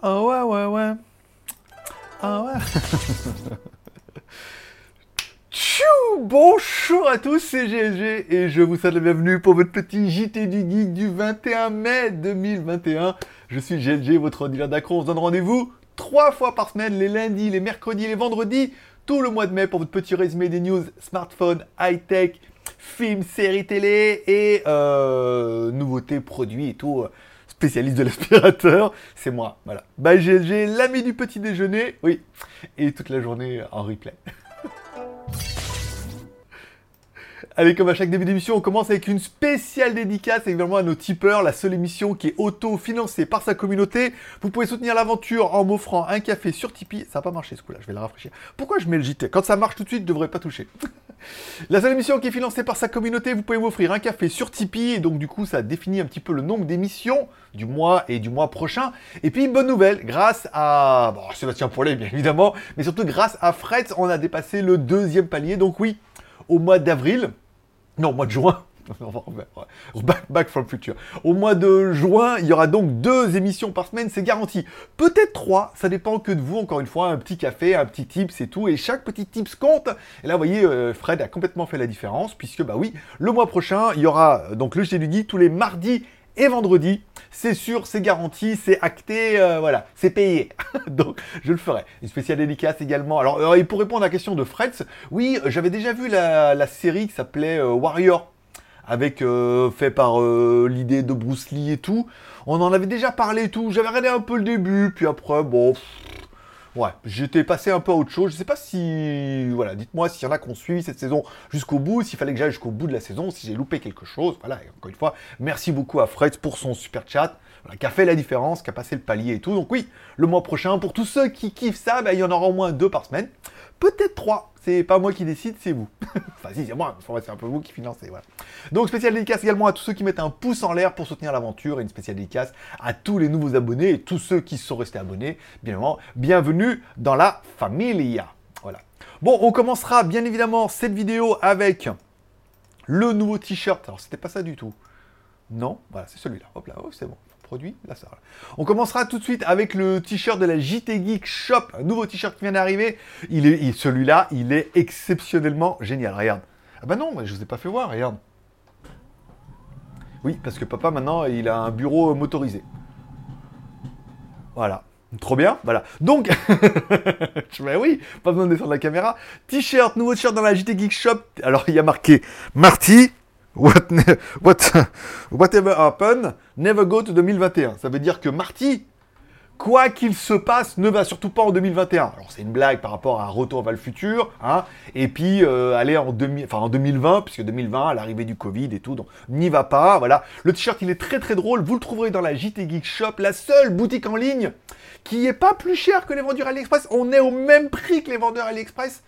Ah ouais, ouais, ouais. Ah ouais. Tchou Bonjour à tous, c'est GLG et je vous souhaite la bienvenue pour votre petit JT du Geek du 21 mai 2021. Je suis GLG, votre dealer d'accro. On se donne rendez-vous trois fois par semaine, les lundis, les mercredis les vendredis, tout le mois de mai pour votre petit résumé des news smartphone, high-tech, films, séries télé et euh, nouveautés, produits et tout. Spécialiste de l'aspirateur, c'est moi, voilà. Bah GLG, l'ami du petit déjeuner, oui, et toute la journée en replay. Allez, comme à chaque début d'émission, on commence avec une spéciale dédicace évidemment à nos tipeurs, la seule émission qui est auto-financée par sa communauté. Vous pouvez soutenir l'aventure en m'offrant un café sur Tipeee. Ça n'a pas marché ce coup-là, je vais le rafraîchir. Pourquoi je mets le JT Quand ça marche tout de suite, je ne devrais pas toucher. La seule émission qui est financée par sa communauté, vous pouvez m'offrir un café sur Tipeee, donc du coup ça définit un petit peu le nombre d'émissions du mois et du mois prochain. Et puis bonne nouvelle, grâce à bon, Sébastien Paulet bien évidemment, mais surtout grâce à Fred, on a dépassé le deuxième palier. Donc oui, au mois d'avril, non, au mois de juin. Back, back from future. Au mois de juin, il y aura donc deux émissions par semaine, c'est garanti. Peut-être trois, ça dépend que de vous, encore une fois, un petit café, un petit tips et tout, et chaque petit tips compte. Et là, vous voyez, euh, Fred a complètement fait la différence, puisque, bah oui, le mois prochain, il y aura euh, donc le Geek tous les mardis et vendredis. C'est sûr, c'est garanti, c'est acté, euh, voilà, c'est payé. Donc, je le ferai. Une spéciale dédicace également. Alors, euh, et pour répondre à la question de Freds, oui, euh, j'avais déjà vu la, série qui s'appelait euh, Warrior, avec euh, fait par euh, l'idée de Bruce Lee et tout. On en avait déjà parlé et tout. J'avais regardé un peu le début, puis après, bon. Ouais, j'étais passé un peu à autre chose. Je sais pas si. Voilà, dites-moi s'il y en a qui ont suivi cette saison jusqu'au bout, s'il fallait que j'aille jusqu'au bout de la saison, si j'ai loupé quelque chose. Voilà, encore une fois, merci beaucoup à Fred pour son super chat, voilà, qui a fait la différence, qui a passé le palier et tout. Donc, oui, le mois prochain, pour tous ceux qui kiffent ça, ben, il y en aura au moins deux par semaine. Peut-être trois. C'est pas moi qui décide, c'est vous. enfin, si, c'est moi. C'est un peu vous qui financez. Voilà. Donc, spécial dédicace également à tous ceux qui mettent un pouce en l'air pour soutenir l'aventure et une spéciale dédicace à tous les nouveaux abonnés et tous ceux qui sont restés abonnés. Bienvenue dans la familia. Voilà. Bon, on commencera bien évidemment cette vidéo avec le nouveau t-shirt. Alors, c'était pas ça du tout. Non, voilà, c'est celui-là. Hop là, oh, c'est bon. On commencera tout de suite avec le t-shirt de la JT Geek Shop. Un nouveau t-shirt qui vient d'arriver. Il est, il- celui-là, il est exceptionnellement génial. Regarde. Ah bah non, je vous ai pas fait voir, regarde. Oui, parce que papa, maintenant, il a un bureau motorisé. Voilà. Trop bien, voilà. Donc, oui, pas besoin de descendre la caméra. T-shirt, nouveau t-shirt dans la JT Geek Shop. Alors, il y a marqué Marty, what, what, whatever happen, never go to 2021. Ça veut dire que Marty, quoi qu'il se passe, ne va surtout pas en 2021. Alors, c'est une blague par rapport à Retour vers le futur, hein. Et puis, euh, aller en, 2000 enfin, en 2020, puisque 2020, à l'arrivée du Covid et tout, donc n'y va pas, voilà. Le t-shirt, il est très très drôle. Vous le trouverez dans la JT Geek Shop, la seule boutique en ligne qui est pas plus cher que les vendeurs AliExpress. On est au même prix que les vendeurs AliExpress.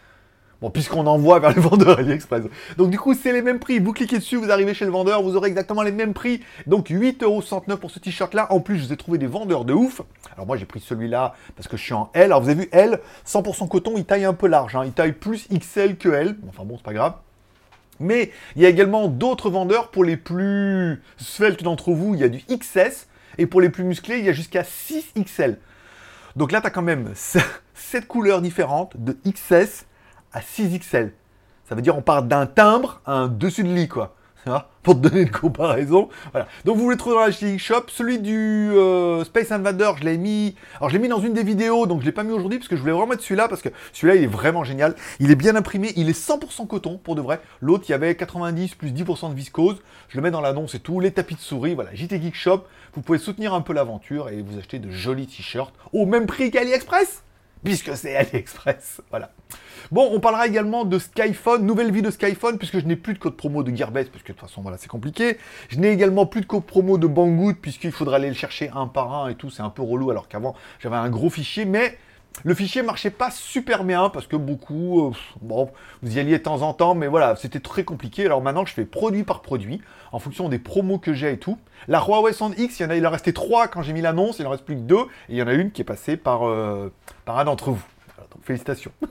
Bon, puisqu'on envoie vers les vendeurs AliExpress. Donc du coup, c'est les mêmes prix. Vous cliquez dessus, vous arrivez chez le vendeur, vous aurez exactement les mêmes prix. Donc 8,69€ pour ce t-shirt-là. En plus, je vous ai trouvé des vendeurs de ouf. Alors moi, j'ai pris celui-là parce que je suis en L. Alors vous avez vu, L, 100% coton, il taille un peu large. hein. Il taille plus XL que L. Enfin bon, c'est pas grave. Mais il y a également d'autres vendeurs pour les plus sveltes d'entre vous. Il y a du XS. Et pour les plus musclés, il y a jusqu'à 6XL. Donc là, tu as quand même 7 couleurs différentes de XS à 6XL. Ça veut dire on part d'un timbre à un dessus de lit, quoi. Pour te donner une comparaison. Voilà. Donc vous voulez trouver dans la JT Shop. Celui du euh, Space Invader, je l'ai mis. Alors je l'ai mis dans une des vidéos, donc je l'ai pas mis aujourd'hui parce que je voulais vraiment mettre celui-là parce que celui-là il est vraiment génial. Il est bien imprimé, il est 100% coton pour de vrai. L'autre il y avait 90 plus 10% de viscose. Je le mets dans l'annonce et tout. Les tapis de souris, voilà. JT Geek Shop. Vous pouvez soutenir un peu l'aventure et vous acheter de jolis t-shirts au même prix qu'AliExpress puisque c'est AliExpress. Voilà. Bon, on parlera également de Skyphone, nouvelle vie de Skyphone, puisque je n'ai plus de code promo de Gearbest, puisque de toute façon, voilà, c'est compliqué. Je n'ai également plus de code promo de Banggood, puisqu'il faudra aller le chercher un par un et tout, c'est un peu relou, alors qu'avant, j'avais un gros fichier, mais le fichier marchait pas super bien, parce que beaucoup, euh, bon, vous y alliez de temps en temps, mais voilà, c'était très compliqué. Alors maintenant, je fais produit par produit, en fonction des promos que j'ai et tout. La Huawei Sound X, il y en a, il en restait trois quand j'ai mis l'annonce, il en reste plus que deux, et il y en a une qui est passée par, euh, par un d'entre vous. Donc félicitations.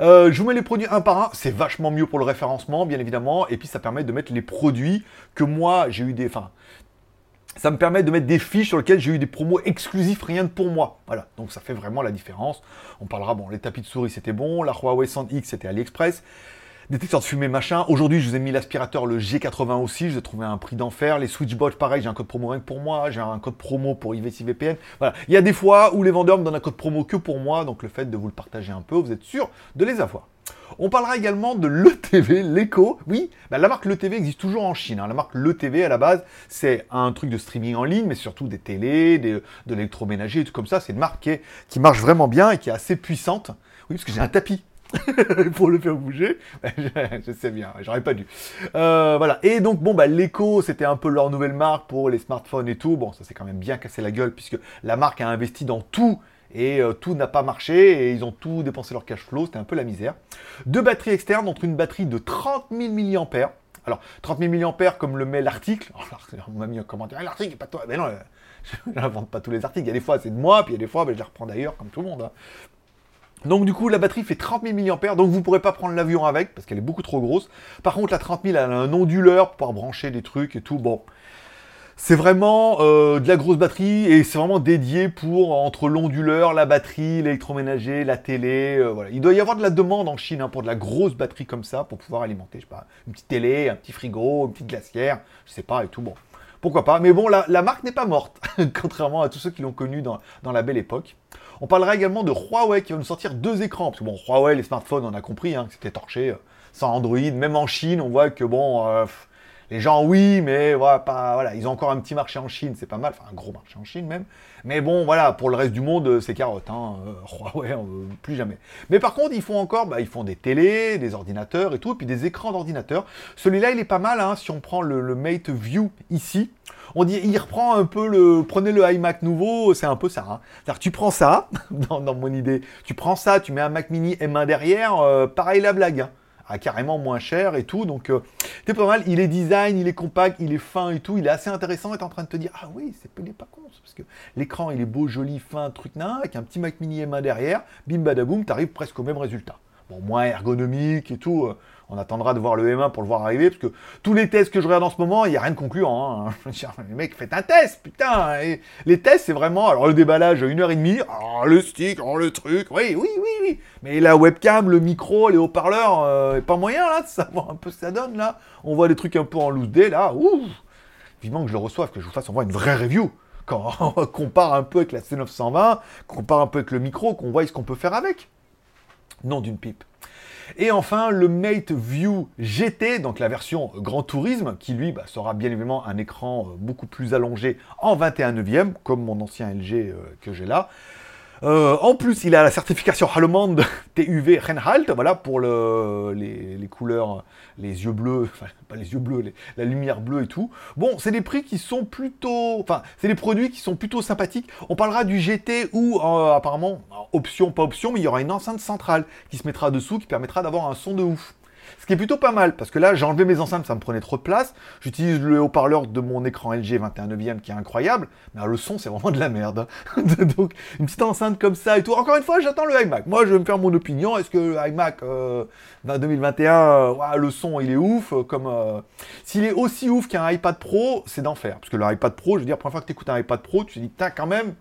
Euh, je vous mets les produits un par un. C'est vachement mieux pour le référencement, bien évidemment. Et puis ça permet de mettre les produits que moi j'ai eu des. Enfin, ça me permet de mettre des fiches sur lesquelles j'ai eu des promos exclusifs rien que pour moi. Voilà, donc ça fait vraiment la différence. On parlera, bon, les tapis de souris c'était bon, la Huawei 100X c'était AliExpress, détecteur de fumée machin. Aujourd'hui, je vous ai mis l'aspirateur, le G80 aussi, je trouvé un prix d'enfer. Les Switchbots, pareil, j'ai un code promo rien que pour moi, j'ai un code promo pour IVC VPN. Voilà, il y a des fois où les vendeurs me donnent un code promo que pour moi, donc le fait de vous le partager un peu, vous êtes sûr de les avoir. On parlera également de l'ETV, l'écho. Oui, bah, la marque l'ETV existe toujours en Chine. Hein. La marque l'ETV, à la base, c'est un truc de streaming en ligne, mais surtout des télés, de l'électroménager et tout comme ça. C'est une marque qui, marche vraiment bien et qui est assez puissante. Oui, parce que j'ai un tapis. pour le faire bouger. je, sais bien, j'aurais pas dû. Euh, voilà. Et donc, bon, bah, l'écho, c'était un peu leur nouvelle marque pour les smartphones et tout. Bon, ça s'est quand même bien cassé la gueule puisque la marque a investi dans tout et euh, tout n'a pas marché et ils ont tout dépensé leur cash flow, c'était un peu la misère. Deux batteries externes, entre une batterie de 30 000 mAh. Alors, 30 000 mAh, comme le met l'article, on m'a mis un commentaire, ah, l'article, pas toi. Mais non, je n'invente pas tous les articles. Il y a des fois, c'est de moi, puis il y a des fois, ben, je les reprends d'ailleurs, comme tout le monde. Hein. Donc du coup, la batterie fait 30 000 mAh, donc vous ne pourrez pas prendre l'avion avec, parce qu'elle est beaucoup trop grosse. Par contre, la 30 000, elle a un onduleur pour pouvoir brancher des trucs et tout. Bon, c'est vraiment euh, de la grosse batterie et c'est vraiment dédié pour entre l'onduleur, la batterie, l'électroménager, la télé. Euh, voilà. Il doit y avoir de la demande en Chine hein, pour de la grosse batterie comme ça pour pouvoir alimenter, je sais pas, une petite télé, un petit frigo, une petite glacière, je sais pas et tout. Bon, pourquoi pas. Mais bon, la, marque n'est pas morte, contrairement à tous ceux qui l'ont connue dans, la belle époque. On parlera également de Huawei qui va nous sortir deux écrans. Parce que bon, Huawei, les smartphones, on a compris hein, que c'était torché, euh, sans Android. Même en Chine, on voit que bon, les gens, oui, mais voilà, pas, voilà, ils ont encore un petit marché en Chine, c'est pas mal, enfin un gros marché en Chine même. Mais bon, voilà, pour le reste du monde, c'est carotte. Hein. Euh, Huawei, plus jamais. Mais par contre, ils font encore, bah, ils font des télés, des ordinateurs et tout, et puis des écrans d'ordinateur. Celui-là, il est pas mal, hein, si on prend le, Mate View ici. On dit, il reprend un peu le, prenez le iMac nouveau, c'est un peu ça. Hein. C'est-à-dire, tu prends ça, dans, mon idée, tu prends ça, tu mets un Mac Mini M1 derrière, euh, pareil la blague. Hein à carrément moins cher et tout. Donc, euh, c'est pas mal. Il est design, il est compact, il est fin et tout. Il est assez intéressant. Et en train de te dire, ah oui, c'est pas con. Parce que l'écran, il est beau, joli, fin, truc nain, avec un petit Mac Mini M1 derrière. Bim badaboum, t'arrives presque au même résultat. Bon, moins ergonomique et tout. Euh, on attendra de voir le M1 pour le voir arriver, parce que tous les tests que je regarde en ce moment, il n'y a rien de concluant. Hein. Le mec, faites un test, putain Les tests, c'est vraiment, alors le déballage, une heure et demie, oh, le stick, oh, le truc, oui, oui, oui, oui. Mais la webcam, le micro, les haut-parleurs, euh, pas moyen, là, de savoir un peu ce que ça donne, là. On voit des trucs un peu en loose day, là, ouh Vivement que je le reçoive, que je vous fasse, on voit une vraie review quand on compare un peu avec la C920, qu'on compare un peu avec le micro, qu'on voit ce qu'on peut faire avec. Non d'une pipe. Et enfin, le Mate View GT, donc la version Grand Tourisme, qui lui bah, sera bien évidemment un écran euh, beaucoup plus allongé en 21 neuvième, comme mon ancien LG euh, que j'ai là. Euh, en plus, il a la certification allemande TUV Reinhalt, voilà, pour les, couleurs, les yeux bleus, enfin, pas les yeux bleus, la lumière bleue et tout. Bon, c'est des prix qui sont plutôt, enfin, c'est des produits qui sont plutôt sympathiques. On parlera du GT où, euh, apparemment, option, pas option, mais il y aura une enceinte centrale qui se mettra dessous, qui permettra d'avoir un son de ouf. Ce qui est plutôt pas mal, parce que là, j'ai enlevé mes enceintes, ça me prenait trop de place. J'utilise le haut-parleur de mon écran LG 21 9 qui est incroyable, mais le son, c'est vraiment de la merde. Donc, une petite enceinte comme ça et tout. Encore une fois, j'attends le iMac. Moi, je vais me faire mon opinion. Est-ce que le iMac euh, 2021, euh, le son, il est ouf euh, comme euh, S'il est aussi ouf qu'un iPad Pro, c'est d'enfer. Parce que le iPad Pro, je veux dire, la première fois que tu écoutes un iPad Pro, tu te dis, putain, quand même,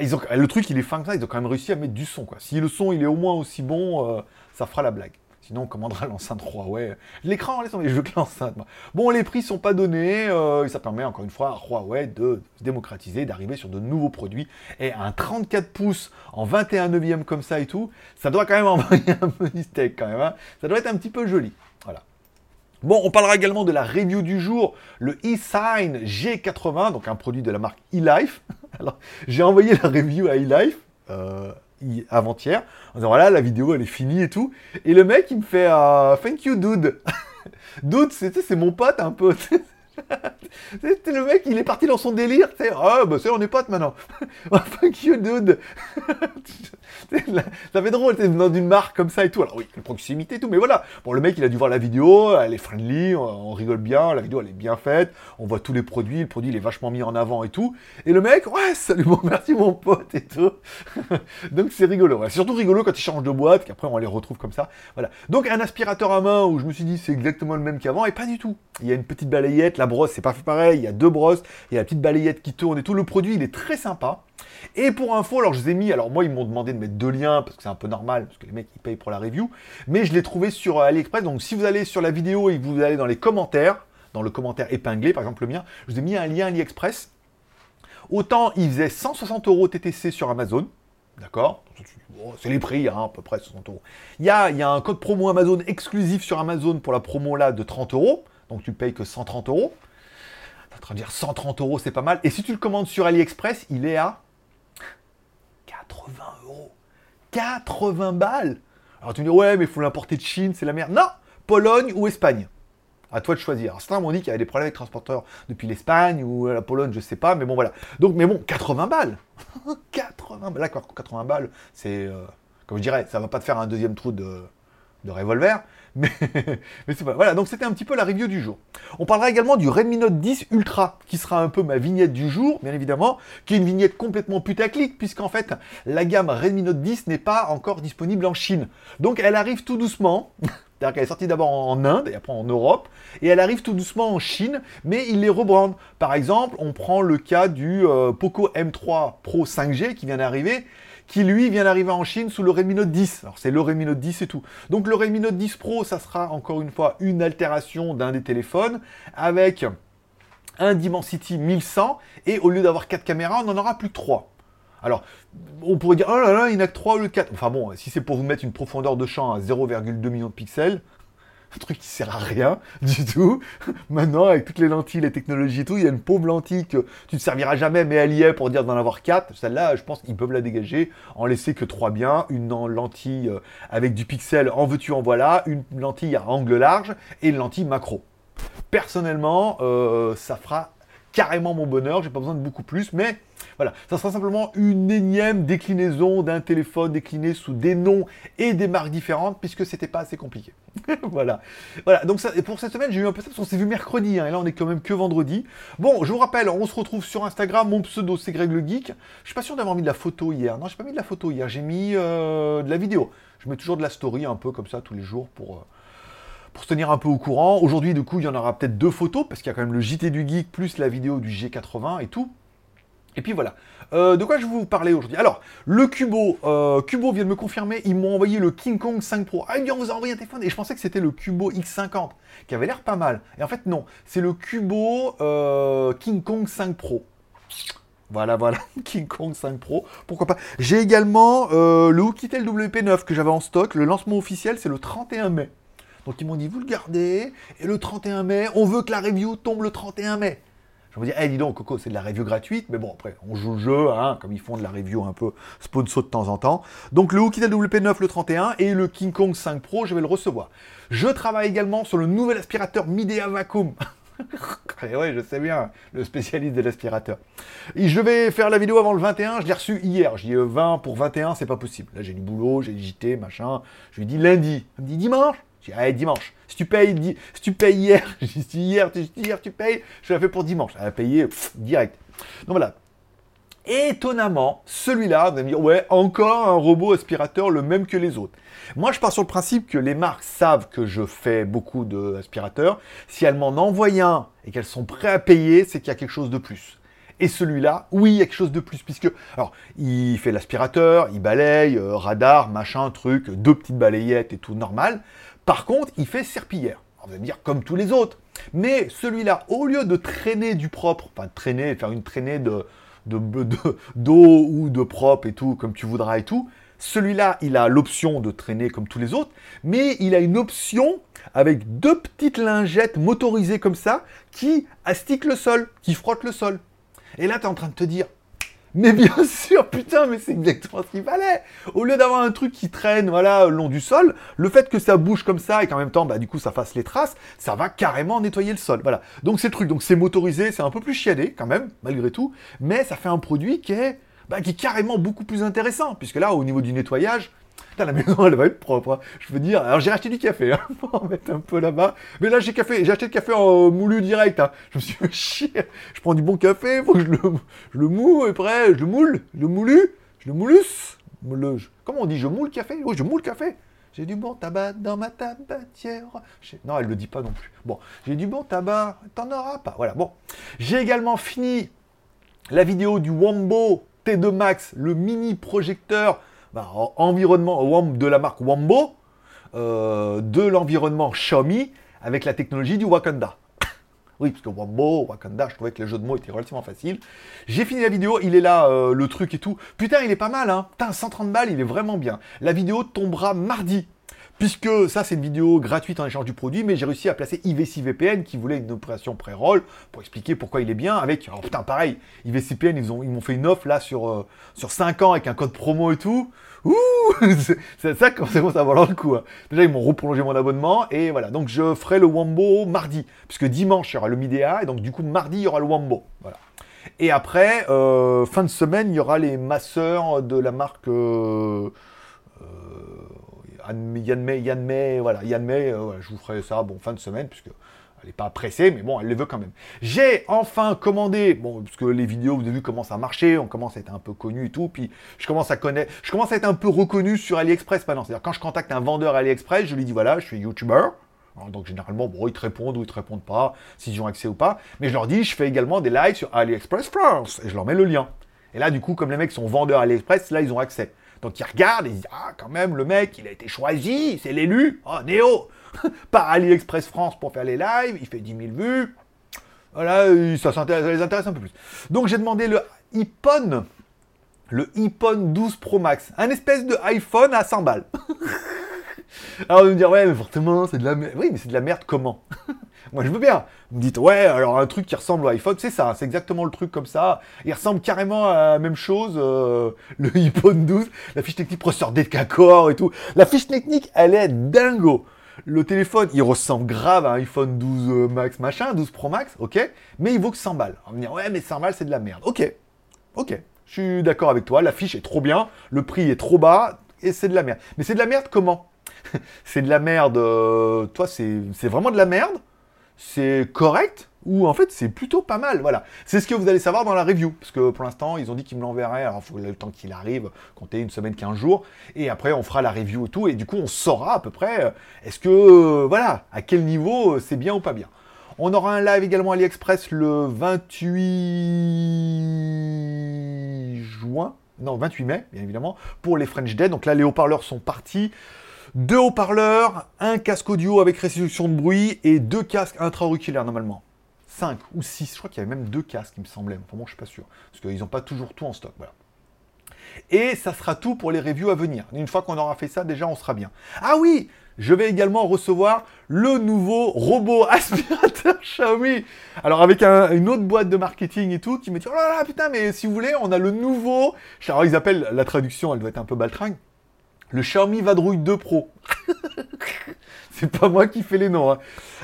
ils ont, le truc, il est fin que ça, ils ont quand même réussi à mettre du son. Quoi. Si le son, il est au moins aussi bon, ça fera la blague. Sinon, on commandera l'enceinte Huawei. L'écran, laisse tomber, je veux que l'enceinte. Bon, les prix sont pas donnés, euh, ça permet encore une fois à Huawei de se démocratiser, d'arriver sur de nouveaux produits. Et un 34 pouces en 21 neuvième comme ça et tout, ça doit quand même envoyer un du steak quand même. Hein. Ça doit être un petit peu joli. Voilà. Bon, on parlera également de la review du jour, le eSign G80, donc un produit de la marque eLife. Alors, j'ai envoyé la review à eLife. Euh, avant-hier, en disant voilà, la vidéo elle est finie et tout. Et le mec il me fait uh, Thank you, dude. dude, c'est mon pote un peu. C'était le mec, il est parti dans son délire. Tu sais, ah, bah, c'est, on est potes maintenant. oh, fuck you, dude. ça fait drôle, t'es dans une marque comme ça et tout. Alors oui, proximité et tout, mais voilà. Bon, le mec, il a dû voir la vidéo, elle est friendly, on, rigole bien, la vidéo, elle est bien faite, on voit tous les produits, le produit, il est vachement mis en avant et tout. Et le mec, ouais, salut, bon, merci mon pote et tout. Donc c'est rigolo. C'est surtout rigolo quand il change de boîte, qu'après on les retrouve comme ça. Voilà. Donc un aspirateur à main où je me suis dit c'est exactement le même qu'avant, et pas du tout. Il y a une petite balayette, brosse, c'est pas pareil. Il y a deux brosses, il y a la petite balayette qui tourne et tout. Le produit, il est très sympa. Et pour info, alors je vous ai mis, alors moi ils m'ont demandé de mettre deux liens parce que c'est un peu normal, parce que les mecs ils payent pour la review, mais je l'ai trouvé sur AliExpress. Donc si vous allez sur la vidéo et que vous allez dans les commentaires, dans le commentaire épinglé, par exemple le mien, je vous ai mis un lien AliExpress. Autant il faisait 160 euros TTC sur Amazon, d'accord? C'est les prix, hein, à peu près 60 euros. Il y a, y a un code promo Amazon exclusif sur Amazon pour la promo là de 30 euros, donc tu payes que 130 euros. train de dire 130 euros, c'est pas mal. Et si tu le commandes sur AliExpress, il est à 80 euros. 80 balles Alors tu me dis, ouais, mais il faut l'importer de Chine, c'est la merde. Non Pologne ou Espagne à toi de choisir. Alors, certains m'ont dit qu'il y avait des problèmes avec transporteurs depuis l'Espagne ou la Pologne, je sais pas, mais bon voilà. Donc, mais bon, 80 balles 80 balles, d'accord, 80 balles, c'est, euh, comme je dirais, ça va pas te faire un deuxième trou de revolver, mais, c'est pas. Voilà, donc c'était un petit peu la review du jour. On parlera également du Redmi Note 10 Ultra, qui sera un peu ma vignette du jour, bien évidemment, qui est une vignette complètement putaclic, puisqu'en fait, la gamme Redmi Note 10 n'est pas encore disponible en Chine. Donc elle arrive tout doucement. C'est-à-dire qu'elle est sortie d'abord en Inde et après en Europe, et elle arrive tout doucement en Chine, mais il les rebrande. Par exemple, on prend le cas du euh, Poco M3 Pro 5G qui vient d'arriver, qui lui vient d'arriver en Chine sous le Redmi Note 10. Alors c'est le Redmi Note 10 et tout. Donc le Redmi Note 10 Pro, ça sera encore une fois une altération d'un des téléphones avec un Dimensity 1100 et au lieu d'avoir 4 caméras, on en aura plus que 3. Alors, on pourrait dire, oh là là, il n'a que 3 ou le 4. Enfin bon, si c'est pour vous mettre une profondeur de champ à 0,2 millions de pixels, truc qui sert à rien du tout. Maintenant, avec toutes les lentilles, les technologies et tout, il y a une pauvre lentille que tu ne serviras jamais, mais elle y est pour dire d'en avoir 4. Celle-là, je pense qu'ils peuvent la dégager, en laisser que 3 bien, une lentille euh, avec du pixel en veux-tu en voilà, une lentille à angle large et une lentille macro. Personnellement, euh, ça fera carrément mon bonheur, j'ai pas besoin de beaucoup plus, mais voilà, ça sera simplement une énième déclinaison d'un téléphone décliné sous des noms et des marques différentes, puisque c'était pas assez compliqué. voilà. Voilà, donc ça, et pour cette semaine, j'ai eu un peu ça, parce qu'on s'est vu mercredi, hein, et là on est quand même que vendredi. Bon, je vous rappelle, on se retrouve sur Instagram, mon pseudo c'est Greg le Geek. Je suis pas sûr d'avoir mis de la photo hier. Non, j'ai pas mis de la photo hier, j'ai mis euh, de la vidéo. Je mets toujours de la story un peu comme ça tous les jours pour... Euh, pour se tenir un peu au courant. Aujourd'hui, du coup, il y en aura peut-être deux photos, parce qu'il y a quand même le JT du Geek, plus la vidéo du G80 et tout. Et puis voilà. Euh, de quoi je vais vous parler aujourd'hui? Alors, le Cubo, euh, Cubo vient de me confirmer, ils m'ont envoyé le King Kong 5 Pro. Ah, ils on vous a envoyé un téléphone et je pensais que c'était le Cubo X50, qui avait l'air pas mal. Et en fait, non, c'est le Cubo euh, King Kong 5 Pro. Voilà, voilà, King Kong 5 Pro, pourquoi pas? J'ai également le Oukitel WP9 que j'avais en stock. Le lancement officiel, c'est le 31 mai. Donc ils m'ont dit, vous le gardez, et le 31 mai, on veut que la review tombe le 31 mai. Je me dis, eh dis donc, Coco, c'est de la review gratuite, mais bon, après, on joue le jeu, hein, comme ils font de la review un peu sponsor de temps en temps. Donc le Oukitel WP9 le 31 et le King Kong 5 Pro, je vais le recevoir. Je travaille également sur le nouvel aspirateur Midea Vacuum. et ouais, je sais bien, le spécialiste de l'aspirateur. Je vais faire la vidéo avant le 21, je l'ai reçu hier. J'ai dit 20 euh, pour 21, c'est pas possible. Là, j'ai du boulot, j'ai JT, machin. Je lui dit lundi. Il me dit dimanche. Je dis, allez, dimanche. Si tu payes, si tu payes hier, je dis, hier, tu, hier, tu payes, je l'ai fait pour dimanche. Elle a payé direct. Donc voilà. Étonnamment, celui-là, vous allez me dire, ouais, encore un robot aspirateur le même que les autres. Moi, je pars sur le principe que les marques savent que je fais beaucoup d'aspirateurs. Si elles m'en envoient un et qu'elles sont prêtes à payer, c'est qu'il y a quelque chose de plus. Et celui-là, oui, il y a quelque chose de plus, puisque, alors, il fait l'aspirateur, il balaye, euh, radar, machin, truc, deux petites balayettes et tout normal. Par contre, il fait serpillière. On va dire comme tous les autres. Mais celui-là, au lieu de traîner du propre, enfin de traîner, faire une traînée de d'eau ou de propre et tout, comme tu voudras et tout, celui-là, il a l'option de traîner comme tous les autres, mais il a une option avec deux petites lingettes motorisées comme ça qui astiquent le sol, qui frottent le sol. Et là, tu es en train de te dire, mais bien sûr, putain, mais c'est exactement ce qu'il fallait. Au lieu d'avoir un truc qui traîne, voilà, le long du sol, le fait que ça bouge comme ça et qu'en même temps, bah, du coup, ça fasse les traces, ça va carrément nettoyer le sol. Voilà. Donc, c'est le truc. Donc, c'est motorisé, c'est un peu plus chiadé, quand même, malgré tout. Mais ça fait un produit qui est, bah, qui est carrément beaucoup plus intéressant. Puisque là, au niveau du nettoyage, la maison, elle va être propre. Hein. Je veux dire, alors j'ai acheté du café, hein, pour en mettre un peu là-bas. Mais là, j'ai café, j'ai acheté le café en moulu direct. Hein. Je me suis fait chier. Je prends du bon café, faut que je le, je le moule, et après, je le moule, je le moulu, je le moulus. Le, comment on dit, je moule le café? Oui, je moule le café. J'ai du bon tabac dans ma tabatière. Non, elle le dit pas non plus. Bon, j'ai du bon tabac, t'en auras pas. Voilà, bon. J'ai également fini la vidéo du Wombo T2 Max, le mini projecteur bah, environnement de la marque Wombo, euh, de l'environnement Xiaomi avec la technologie du Wakanda. Oui, parce que Wombo, Wakanda, je trouvais que le jeu de mots était relativement facile. J'ai fini la vidéo, il est là, euh, le truc et tout. Putain, il est pas mal, hein. Putain, 130 balles, il est vraiment bien. La vidéo tombera mardi. Puisque ça, c'est une vidéo gratuite en échange du produit, mais j'ai réussi à placer IVC VPN qui voulait une opération pré-roll pour expliquer pourquoi il est bien. Avec, alors putain, pareil, ils, ont, ils m'ont fait une offre là sur, euh, sur 5 ans avec un code promo et tout. Ouh C'est ça ça va valoir le coup. Hein. Déjà, ils m'ont reprolongé mon abonnement et voilà. Donc, je ferai le Wambo mardi, puisque dimanche, il y aura le Midea et donc, du coup, mardi, il y aura le Wambo. Voilà. Et après, euh, fin de semaine, il y aura les masseurs de la marque. Euh, Yann May, Yann May, voilà, Yann May, euh, je vous ferai ça, bon, fin de semaine, puisque elle n'est pas pressée, mais bon, elle les veut quand même. J'ai enfin commandé, bon, parce les vidéos, vous avez vu comment ça marchait, on commence à être un peu connu et tout, puis je commence à connaître, je commence à être un peu reconnu sur AliExpress maintenant. C'est-à-dire, quand je contacte un vendeur AliExpress, je lui dis, voilà, je suis YouTuber, donc généralement, bon, ils te répondent ou ils te répondent pas, s'ils ont accès ou pas. Mais je leur dis, je fais également des lives sur AliExpress France. Et je leur mets le lien. Et là, du coup, comme les mecs sont vendeurs AliExpress, là, ils ont accès. Donc ils regardent et ils disent Ah, quand même, le mec, il a été choisi, c'est l'élu. Oh, Néo Par AliExpress France pour faire les lives, il fait 10 000 vues. Voilà, ça, les intéresse un peu plus. Donc j'ai demandé le iPhone, le iPhone 12 Pro Max, un espèce de iPhone à 100 balles. Alors, vous me dire, ouais, mais fortement, c'est de la merde. Oui, mais c'est de la merde comment? Moi, je veux bien. Vous me dites, ouais, alors un truc qui ressemble à iPhone, c'est ça, c'est exactement le truc comme ça. Il ressemble carrément à la même chose, euh, le iPhone 12, la fiche technique processeur Decacor et tout. La fiche technique, elle est dingo. Le téléphone, il ressemble grave à un iPhone 12 euh, Max, machin, 12 Pro Max, ok, mais il vaut que 100 balles. On va me dire, ouais, mais 100 balles, c'est de la merde. Ok, ok, je suis d'accord avec toi, la fiche est trop bien, le prix est trop bas, et c'est de la merde. Mais c'est de la merde comment? C'est de la merde, euh, toi, c'est vraiment de la merde? C'est correct ou en fait c'est plutôt pas mal. Voilà. C'est ce que vous allez savoir dans la review. Parce que pour l'instant, ils ont dit qu'ils me l'enverraient. Alors il faut le temps qu'il arrive, compter une semaine, 15 jours. Et après, on fera la review et tout. Et du coup, on saura à peu près euh, est-ce que, euh, voilà, à quel niveau euh, c'est bien ou pas bien. On aura un live également AliExpress le 28 juin. Non, 28 mai, bien évidemment, pour les French Dead. Donc là, les haut-parleurs sont partis deux haut-parleurs, un casque audio avec restitution de bruit et deux casques intra-auriculaires normalement. 5 ou 6, je crois qu'il y avait même deux casques, il me semblait. Enfin bon, je suis pas sûr. Parce qu'ils n'ont pas toujours tout en stock. Et ça sera tout pour les reviews à venir. Une fois qu'on aura fait ça, déjà, on sera bien. Ah oui Je vais également recevoir le nouveau robot aspirateur Xiaomi. Alors, avec une autre boîte de marketing et tout, qui me dit, oh là là, putain, mais si vous voulez, on a le nouveau... Alors, ils appellent, la traduction, elle doit être un peu baltringue, le Xiaomi Vadrouille 2 Pro. c'est pas moi qui fais les noms. Hein.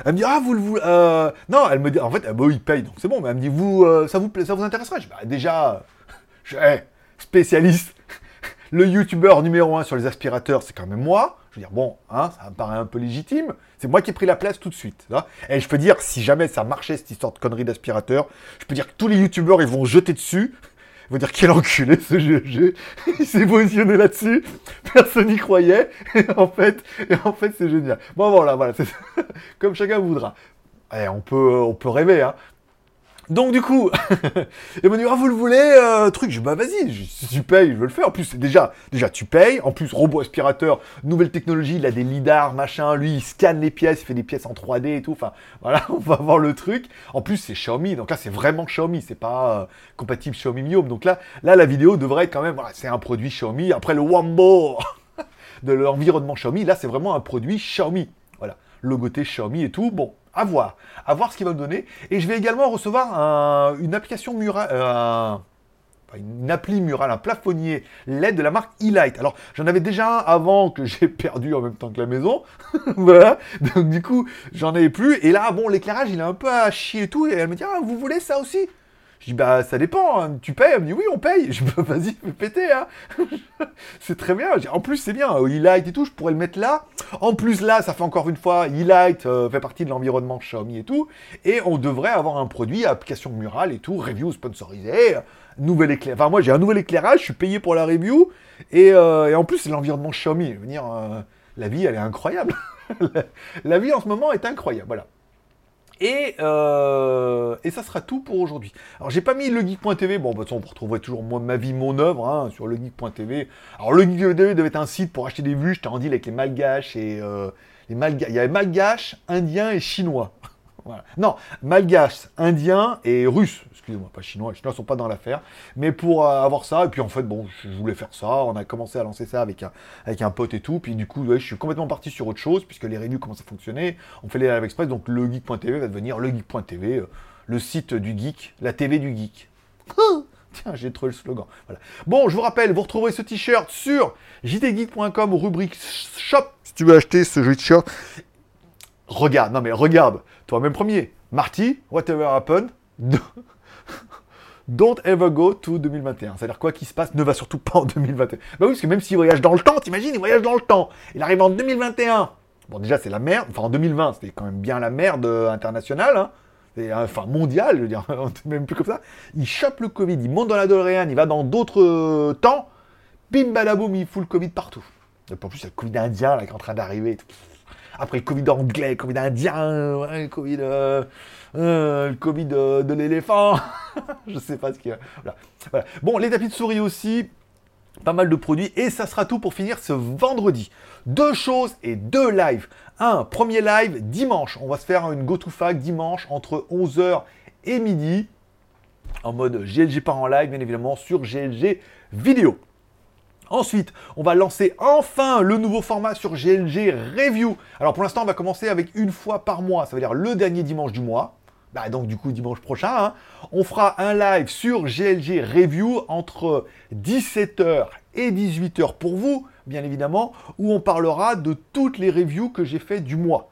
Elle me dit ah vous le voulez euh... non elle me dit en fait ah, bah, il paye donc c'est bon mais elle me dit vous euh, ça vous ça vous intéresserait? Je dis, bah, déjà je spécialiste le youtubeur numéro 1 sur les aspirateurs c'est quand même moi je veux dire bon hein, ça me paraît un peu légitime c'est moi qui ai pris la place tout de suite hein. et je peux dire si jamais ça marchait cette histoire de connerie d'aspirateur je peux dire que tous les youtubeurs ils vont jeter dessus va dire quel enculé ce GG. Il s'est positionné là-dessus. Personne n'y croyait. Et en fait, et en fait c'est génial. Bon voilà, voilà. Comme chacun voudra. Eh, on, peut, on peut rêver, hein. Donc du coup, il m'a dit ah vous le voulez euh, truc, je dis bah vas-y, si tu payes, je veux le faire. En plus déjà, déjà tu payes. En plus robot aspirateur, nouvelle technologie, il a des lidars machin, lui il scanne les pièces, il fait des pièces en 3D et tout. Enfin voilà, on va voir le truc. En plus c'est Xiaomi, donc là c'est vraiment Xiaomi, c'est pas euh, compatible Xiaomi Mi Donc là, là la vidéo devrait être quand même, voilà, c'est un produit Xiaomi. Après le Wambo de l'environnement Xiaomi, là c'est vraiment un produit Xiaomi. Voilà, logoté Xiaomi et tout. Bon, à voir. À voir ce qu'il va me donner. Et je vais également recevoir une application murale. Euh, une appli murale, un plafonnier LED de la marque E-Light. Alors, j'en avais déjà un avant que j'ai perdu en même temps que la maison. voilà. Donc, du coup, j'en avais plus. Et là, bon, l'éclairage, il est un peu à chier et tout. Et elle me dit, ah, vous voulez ça aussi? Je dis, bah, ça dépend, hein. tu payes Elle me dit, oui, on paye. Je dis, vas-y, fais péter, hein. c'est très bien. en plus, c'est bien, e-light et tout, je pourrais le mettre là. En plus, là, ça fait encore une fois, e-light euh, fait partie de l'environnement Xiaomi et tout. Et on devrait avoir un produit, application murale et tout, review sponsorisé, nouvel éclairage. Enfin, moi, j'ai un nouvel éclairage, je suis payé pour la review. Et, euh, en plus, c'est l'environnement Xiaomi. Je veux dire, euh, la vie, elle est incroyable. la vie en ce moment est incroyable. Voilà. Et, euh, et, ça sera tout pour aujourd'hui. Alors j'ai pas mis legeek.tv, bon de toute façon vous retrouverez toujours ma vie, mon œuvre hein, sur legeek.tv. Alors legeek.tv devait être un site pour acheter des vues, j'étais en deal avec les malgaches et euh, les malgaches. Il y avait malgaches, indiens et chinois. Non, malgache, indien et russe. Excusez-moi, pas chinois. Les chinois sont pas dans l'affaire. Mais pour euh, avoir ça, et puis en fait, bon, je voulais faire ça. On a commencé à lancer ça avec un, avec pote et tout. Puis du coup, je suis complètement parti sur autre chose, puisque les reviews commencent à fonctionner. On fait les live express, donc le geek.tv va devenir le geek.tv, euh, le site du geek, la TV du geek. Tiens, j'ai trouvé le slogan. Voilà. Bon, je vous rappelle, vous retrouverez ce t-shirt sur jtgeek.com, rubrique shop, si tu veux acheter ce t-shirt. Regarde, non mais regarde, toi-même premier. Marty, whatever happened, don't ever go to 2021. C'est-à-dire quoi qui se passe ne va surtout pas en 2021. Bah oui, parce que même s'il voyage dans le temps, t'imagines, il voyage dans le temps. Il arrive en 2021. Bon, déjà, c'est la merde. Enfin, en 2020, c'était quand même bien la merde euh, internationale. Hein. enfin, mondiale, je veux dire, même plus comme ça. Il chope le Covid, il monte dans la DeLorean, il va dans d'autres euh, temps. Bim, badaboum, il fout le Covid partout. Et en plus, il y a le Covid indien qui est en train d'arriver. Après le Covid anglais, le Covid indien, le Covid, euh, euh, le Covid de, l'éléphant. je sais pas ce qu'il y a. Bon, les tapis de souris aussi. Pas mal de produits. Et ça sera tout pour finir ce vendredi. Deux choses et deux lives. Un, premier live dimanche. On va se faire une go-to-fac dimanche entre 11h et midi. En mode GLG par en live, bien évidemment, sur GLG vidéo. Ensuite, on va lancer enfin le nouveau format sur GLG Review. Alors pour l'instant, on va commencer avec une fois par mois, ça veut dire le dernier dimanche du mois. Bah donc du coup dimanche prochain, hein. on fera un live sur GLG Review entre 17h et 18h pour vous, bien évidemment, où on parlera de toutes les reviews que j'ai fait du mois.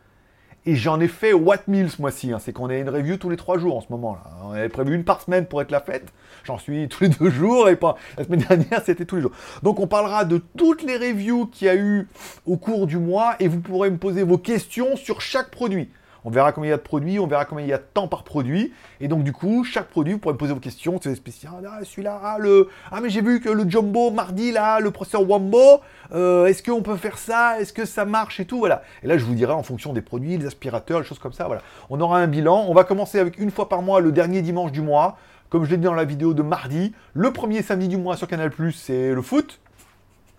Et j'en ai fait what mille ce mois-ci. Hein. C'est qu'on a une review tous les trois jours en ce moment. Là. On avait prévu une par semaine pour être la fête. J'en suis tous les deux jours et pas. La semaine dernière, c'était tous les jours. Donc on parlera de toutes les reviews qu'il y a eu au cours du mois et vous pourrez me poser vos questions sur chaque produit. On verra combien il y a de produits, on verra combien il y a de temps par produit. Et donc, du coup, chaque produit, vous pourrez poser vos questions. C'est spécial. Ah, celui-là, ah, le. Ah, mais j'ai vu que le Jumbo, mardi, là, le processeur Wambo, euh, est-ce qu'on peut faire ça? Est-ce que ça marche et tout? Voilà. Et là, je vous dirai en fonction des produits, les aspirateurs, les choses comme ça. Voilà. On aura un bilan. On va commencer avec une fois par mois, le dernier dimanche du mois. Comme je l'ai dit dans la vidéo de mardi, le premier samedi du mois sur Canal, c'est le foot.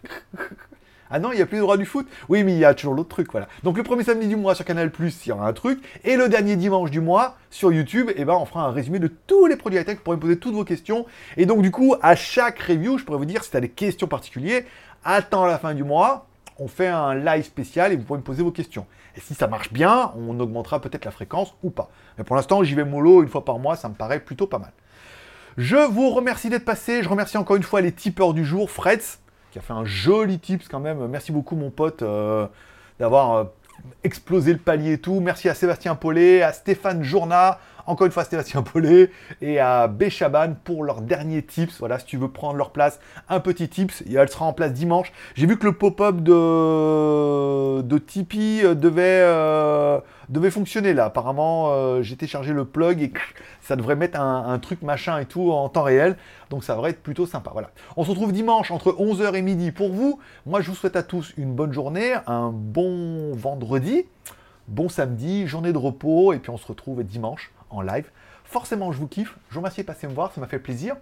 Ah non, il n'y a plus le droit du foot Oui, mais il y a toujours l'autre truc, voilà. Donc le premier samedi du mois sur Canal+, il y aura un truc. Et le dernier dimanche du mois sur YouTube, eh ben, on fera un résumé de tous les produits high-tech pour me poser toutes vos questions. Et donc du coup, à chaque review, je pourrais vous dire, si tu as des questions particulières, attends la fin du mois, on fait un live spécial et vous pourrez me poser vos questions. Et si ça marche bien, on augmentera peut-être la fréquence ou pas. Mais pour l'instant, j'y vais mollo une fois par mois, ça me paraît plutôt pas mal. Je vous remercie d'être passé. Je remercie encore une fois les tipeurs du jour, Freds, qui a fait un joli tips quand même. Merci beaucoup mon pote euh, d'avoir euh, explosé le palier et tout. Merci à Sébastien Paulet, à Stéphane Journa, encore une fois Sébastien Paulet et à Béchaban pour leurs derniers tips. Voilà, si tu veux prendre leur place, un petit tips, elle sera en place dimanche. J'ai vu que le pop-up de, de Tipeee euh, devait, devait fonctionner là. Apparemment, j'ai téléchargé le plug et ça devrait mettre un, truc machin et tout en temps réel. Donc ça devrait être plutôt sympa. Voilà. On se retrouve dimanche entre 11h et midi pour vous. Moi, je vous souhaite à tous une bonne journée, un bon vendredi, bon samedi, journée de repos. Et puis on se retrouve dimanche en live. Forcément, je vous kiffe. Je vous remercie de passer me voir, ça m'a fait plaisir.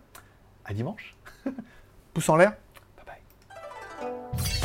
À dimanche. Pouce en l'air. Bye bye.